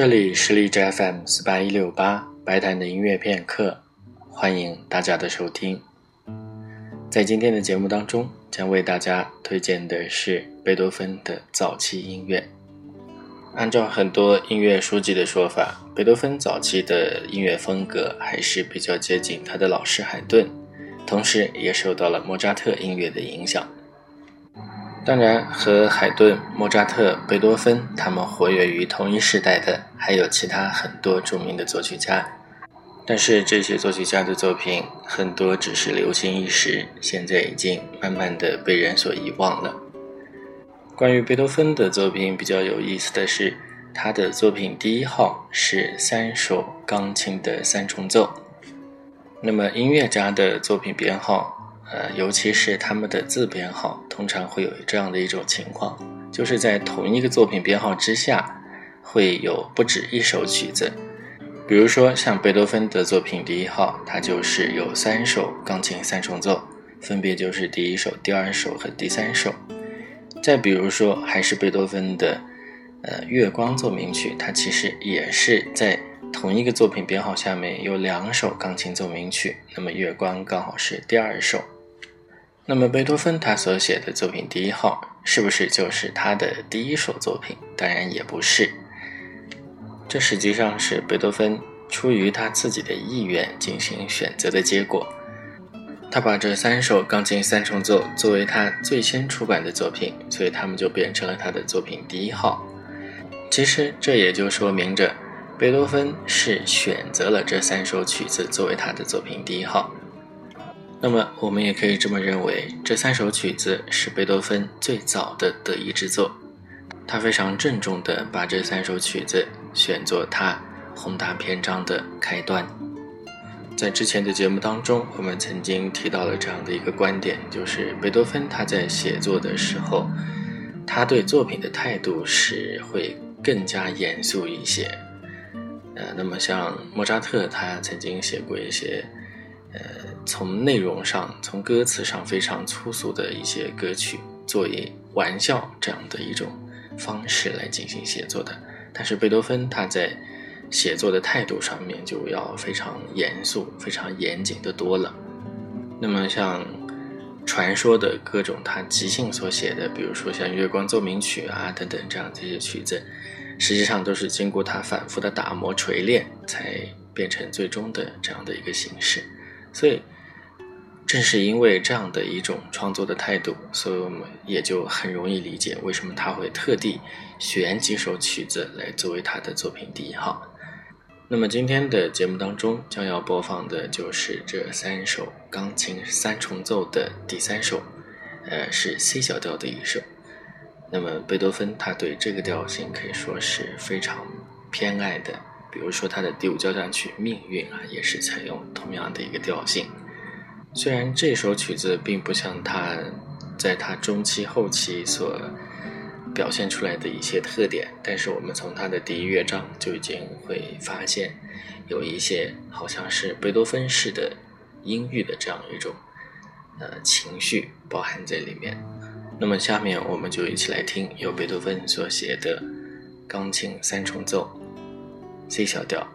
这里是荔枝 FM 四八一六八白谈的音乐片刻，欢迎大家的收听。在今天的节目当中，将为大家推荐的是贝多芬的早期音乐。按照很多音乐书籍的说法，贝多芬早期的音乐风格还是比较接近他的老师海顿，同时也受到了莫扎特音乐的影响。当然，和海顿、莫扎特、贝多芬他们活跃于同一时代的还有其他很多著名的作曲家，但是这些作曲家的作品很多只是流行一时，现在已经慢慢的被人所遗忘了。关于贝多芬的作品比较有意思的是，他的作品第一号是三首钢琴的三重奏，那么音乐家的作品编号。呃，尤其是他们的字编号，通常会有这样的一种情况，就是在同一个作品编号之下，会有不止一首曲子。比如说，像贝多芬的作品第一号，它就是有三首钢琴三重奏，分别就是第一首、第二首和第三首。再比如说，还是贝多芬的呃月光奏鸣曲，它其实也是在。同一个作品编号下面有两首钢琴奏鸣曲，那么《月光》刚好是第二首。那么贝多芬他所写的作品第一号是不是就是他的第一首作品？当然也不是，这实际上是贝多芬出于他自己的意愿进行选择的结果。他把这三首钢琴三重奏作为他最先出版的作品，所以他们就变成了他的作品第一号。其实这也就说明着。贝多芬是选择了这三首曲子作为他的作品第一号，那么我们也可以这么认为，这三首曲子是贝多芬最早的得意之作。他非常郑重地把这三首曲子选作他宏大篇章的开端。在之前的节目当中，我们曾经提到了这样的一个观点，就是贝多芬他在写作的时候，他对作品的态度是会更加严肃一些。呃，那么像莫扎特，他曾经写过一些，呃，从内容上、从歌词上非常粗俗的一些歌曲，作为玩笑这样的一种方式来进行写作的。但是贝多芬他在写作的态度上面就要非常严肃、非常严谨的多了。那么像传说的各种他即兴所写的，比如说像《月光奏鸣曲》啊等等这样这些曲子。实际上都是经过他反复的打磨锤炼，才变成最终的这样的一个形式。所以，正是因为这样的一种创作的态度，所以我们也就很容易理解为什么他会特地选几首曲子来作为他的作品第一号。那么今天的节目当中将要播放的就是这三首钢琴三重奏的第三首，呃，是 C 小调的一首。那么贝多芬他对这个调性可以说是非常偏爱的，比如说他的第五交响曲《命运》啊，也是采用同样的一个调性。虽然这首曲子并不像他在他中期后期所表现出来的一些特点，但是我们从他的第一乐章就已经会发现有一些好像是贝多芬式的音域的这样一种呃情绪包含在里面。那么下面我们就一起来听由贝多芬所写的钢琴三重奏 C 小调。